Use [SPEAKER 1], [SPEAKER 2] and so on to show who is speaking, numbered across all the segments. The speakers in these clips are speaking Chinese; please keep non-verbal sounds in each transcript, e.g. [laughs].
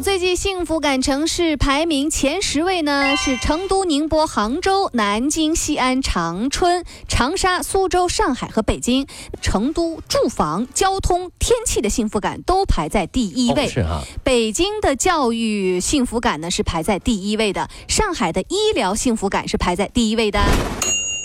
[SPEAKER 1] 最具幸福感城市排名前十位呢，是成都、宁波、杭州、南京、西安、长春、长沙、苏州、上海和北京。成都住房、交通、天气的幸福感都排在第一位。
[SPEAKER 2] 是啊。
[SPEAKER 1] 北京的教育幸福感呢是排在第一位的，上海的医疗幸福感是排在第一位的。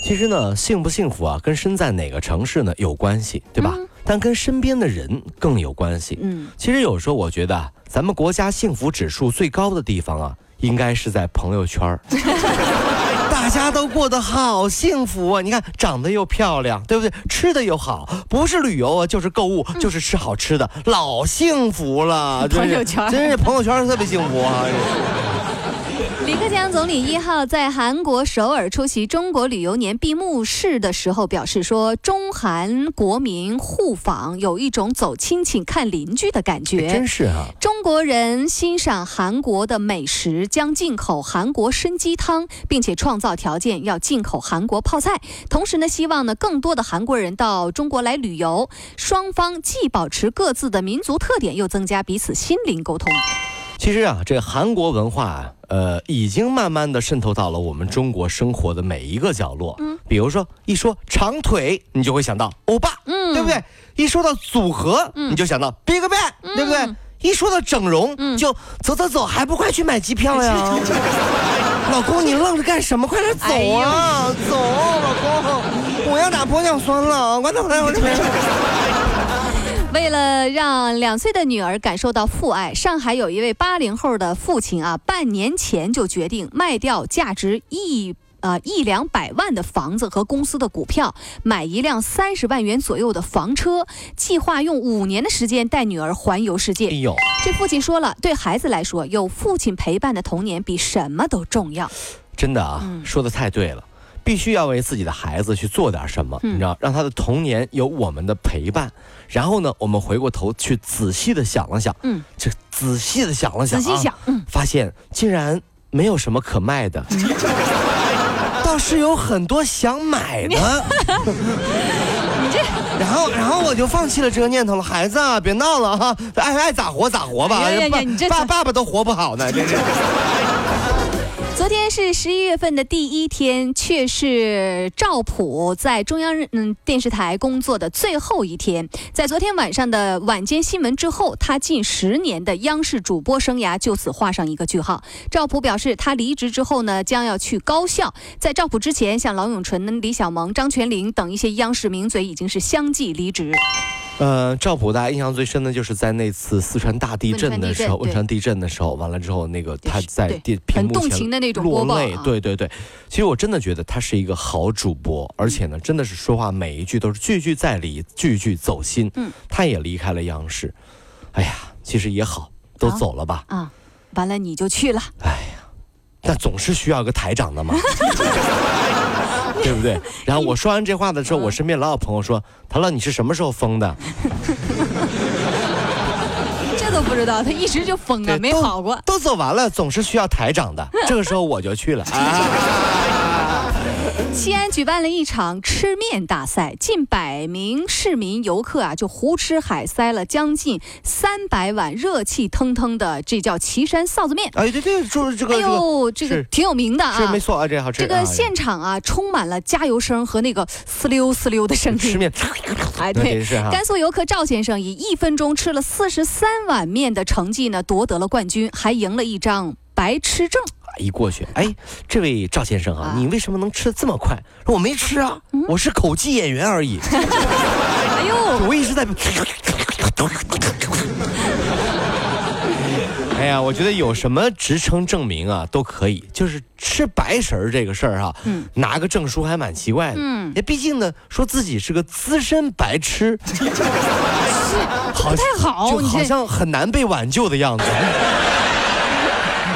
[SPEAKER 2] 其实呢，幸不幸福啊，跟身在哪个城市呢有关系，对吧？但跟身边的人更有关系。嗯，其实有时候我觉得，咱们国家幸福指数最高的地方啊，应该是在朋友圈 [laughs] 大家都过得好幸福啊！你看，长得又漂亮，对不对？吃的又好，不是旅游啊，就是购物，就是吃好吃的，老幸福了。
[SPEAKER 1] 朋友圈
[SPEAKER 2] 真是朋友圈特别幸福啊！
[SPEAKER 1] 李克强总理一号在韩国首尔出席中国旅游年闭幕式的时候表示说：“中韩国民互访有一种走亲戚看邻居的感觉。”
[SPEAKER 2] 真是啊！
[SPEAKER 1] 中国人欣赏韩国的美食，将进口韩国参鸡汤，并且创造条件要进口韩国泡菜。同时呢，希望呢更多的韩国人到中国来旅游，双方既保持各自的民族特点，又增加彼此心灵沟通。
[SPEAKER 2] 其实啊，这韩国文化，呃，已经慢慢的渗透到了我们中国生活的每一个角落。嗯，比如说一说长腿，你就会想到欧巴，嗯，对不对？一说到组合，你就想到 BigBang，对不对？一说到整容，就走走走，还不快去买机票呀？[laughs] 老公，你愣着干什么？快点走啊！走，老公，[laughs] 我要打玻尿酸了，快点回来，我这边。
[SPEAKER 1] 为了让两岁的女儿感受到父爱，上海有一位八零后的父亲啊，半年前就决定卖掉价值一呃一两百万的房子和公司的股票，买一辆三十万元左右的房车，计划用五年的时间带女儿环游世界。哎呦，这父亲说了，对孩子来说，有父亲陪伴的童年比什么都重要。
[SPEAKER 2] 真的啊，说的太对了。必须要为自己的孩子去做点什么，你知道，让他的童年有我们的陪伴。然后呢，我们回过头去仔细的想了想，嗯，这仔细的想了想，
[SPEAKER 1] 仔细想，嗯，
[SPEAKER 2] 发现竟然没有什么可卖的，[laughs] 倒是有很多想买的。
[SPEAKER 1] 你这，
[SPEAKER 2] 然后，然后我就放弃了这个念头了。孩子啊，别闹了哈，爱爱咋活咋活吧。爸爸爸都活不好呢，这是。
[SPEAKER 1] 昨天是十一月份的第一天，却是赵普在中央嗯电视台工作的最后一天。在昨天晚上的晚间新闻之后，他近十年的央视主播生涯就此画上一个句号。赵普表示，他离职之后呢，将要去高校。在赵普之前，像郎永淳、李小萌、张泉灵等一些央视名嘴已经是相继离职。
[SPEAKER 2] 呃，赵普大家印象最深的就是在那次四川大地震的时候，汶川地震的时候，完了之后，那个他在电屏幕前落泪，对对对。其实我真的觉得他是一个好主播，而且呢，真的是说话每一句都是句句在理，句句走心。嗯，他也离开了央视，哎呀，其实也好，都走了吧。啊，
[SPEAKER 1] 完了你就去了。哎呀，
[SPEAKER 2] 但总是需要个台长的嘛。[laughs] 对不对？[laughs] 然后我说完这话的时候，我身边老有朋友说：“唐乐，你是什么时候疯的？” [laughs]
[SPEAKER 1] 这都不知道，他一直就疯了，没跑过。
[SPEAKER 2] 都走完了，总是需要台长的。这个时候我就去了。[laughs] [laughs]
[SPEAKER 1] 西安举办了一场吃面大赛，近百名市民游客啊，就胡吃海塞了将近三百碗热气腾腾的，这叫岐山臊子面。
[SPEAKER 2] 哎，对对，就是这个，
[SPEAKER 1] 哎呦，这个挺有名的啊，
[SPEAKER 2] 是没错啊，这好吃。
[SPEAKER 1] 这个现场啊，充满了加油声和那个呲溜呲溜的声音。
[SPEAKER 2] 吃面，
[SPEAKER 1] 哎，对，甘肃游客赵先生以一分钟吃了四十三碗面的成绩呢，夺得了冠军，还赢了一张白痴证。
[SPEAKER 2] 一过去，哎，这位赵先生啊，你为什么能吃的这么快？我没吃啊，我是口技演员而已。哎呦，我一直在。[laughs] 哎呀，我觉得有什么职称证明啊都可以，就是吃白食儿这个事儿哈，嗯，拿个证书还蛮奇怪的。嗯，毕竟呢，说自己是个资深白痴，[laughs] 是
[SPEAKER 1] 不太好，
[SPEAKER 2] 就好像很难被挽救的样子。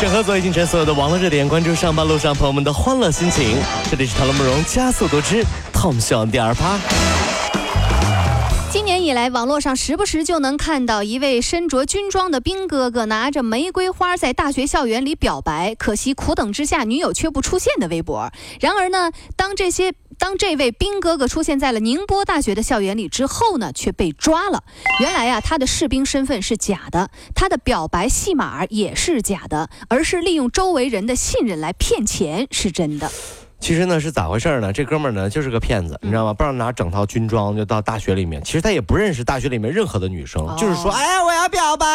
[SPEAKER 2] 整合最近城所有的网络热点，关注上班路上朋友们的欢乐心情。这里是陶乐慕容加速度之 Tom 秀第二趴。
[SPEAKER 1] 今年以来，网络上时不时就能看到一位身着军装的兵哥哥拿着玫瑰花在大学校园里表白，可惜苦等之下女友却不出现的微博。然而呢，当这些当这位兵哥哥出现在了宁波大学的校园里之后呢，却被抓了。原来呀，他的士兵身份是假的，他的表白戏码也是假的，而是利用周围人的信任来骗钱是真的。
[SPEAKER 2] 其实呢是咋回事呢？这哥们儿呢就是个骗子，你知道吗？不知道拿整套军装就到大学里面，其实他也不认识大学里面任何的女生，就是说，哎，我要表白，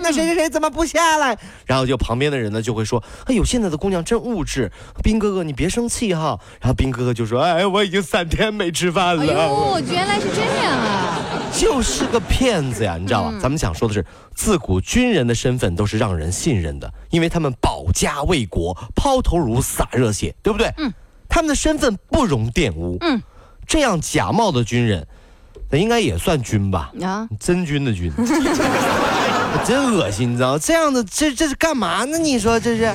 [SPEAKER 2] 那谁谁谁怎么不下来？然后就旁边的人呢就会说，哎呦，现在的姑娘真物质，兵哥哥你别生气哈。然后兵哥哥就说，哎，我已经三天没吃饭了。哎
[SPEAKER 1] 呦，原来是这样啊！
[SPEAKER 2] 就是个骗子呀，你知道吧？咱们想说的是，自古军人的身份都是让人信任的，因为他们保家卫国，抛头颅洒热血，对不对？嗯。他们的身份不容玷污。嗯，这样假冒的军人，那应该也算军吧？啊，真军的军，[laughs] 真恶心，你知道吗？这样的，这这是干嘛呢？你说这是？哎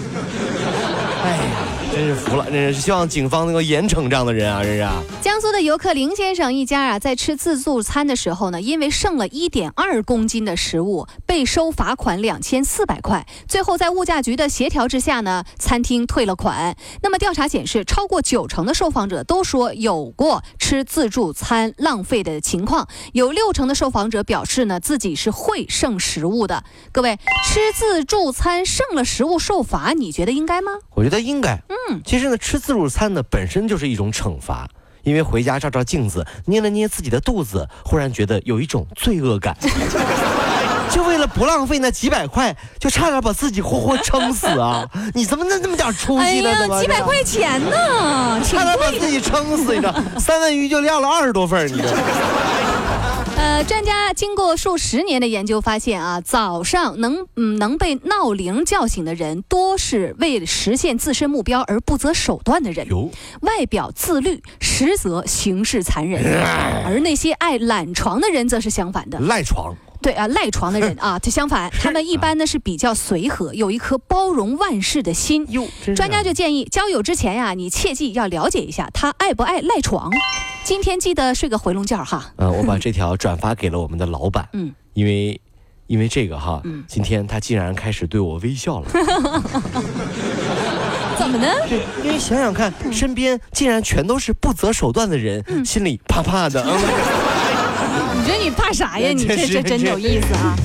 [SPEAKER 2] 呀。真是服了，真是希望警方能够严惩这样的人啊！真是。
[SPEAKER 1] 江苏的游客林先生一家啊，在吃自助餐的时候呢，因为剩了一点二公斤的食物，被收罚款两千四百块。最后在物价局的协调之下呢，餐厅退了款。那么调查显示，超过九成的受访者都说有过吃自助餐浪费的情况，有六成的受访者表示呢，自己是会剩食物的。各位，吃自助餐剩了食物受罚，你觉得应该吗？
[SPEAKER 2] 我觉得应该。嗯。嗯，其实呢，吃自助餐呢本身就是一种惩罚，因为回家照照镜子，捏了捏自己的肚子，忽然觉得有一种罪恶感，[laughs] 就为了不浪费那几百块，就差点把自己活活撑死啊！[laughs] 你怎么那那么点出息呢？怎么
[SPEAKER 1] 几百块钱呢？
[SPEAKER 2] 差点把自己撑死，你知道？三文鱼就撂了二十多份，你知道？
[SPEAKER 1] 呃，专家经过数十年的研究发现啊，早上能嗯能被闹铃叫醒的人，多是为了实现自身目标而不择手段的人。外表自律，实则行事残忍。而那些爱懒床的人，则是相反的。
[SPEAKER 2] 赖床。
[SPEAKER 1] 对啊，赖床的人 [laughs] 啊，就相反，他们一般呢是比较随和，有一颗包容万事的心。哟，专家就建议，交友之前呀，你切记要了解一下他爱不爱赖床。今天记得睡个回笼觉哈。
[SPEAKER 2] 嗯，我把这条转发给了我们的老板。嗯，因为，因为这个哈，今天他竟然开始对我微笑了。[laughs]
[SPEAKER 1] 怎么呢？
[SPEAKER 2] 对，因为想想看，身边竟然全都是不择手段的人，心里怕怕的。[laughs]
[SPEAKER 1] 你说你怕啥呀？[laughs] 你这这真有意思啊。